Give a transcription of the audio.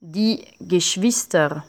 die Geschwister.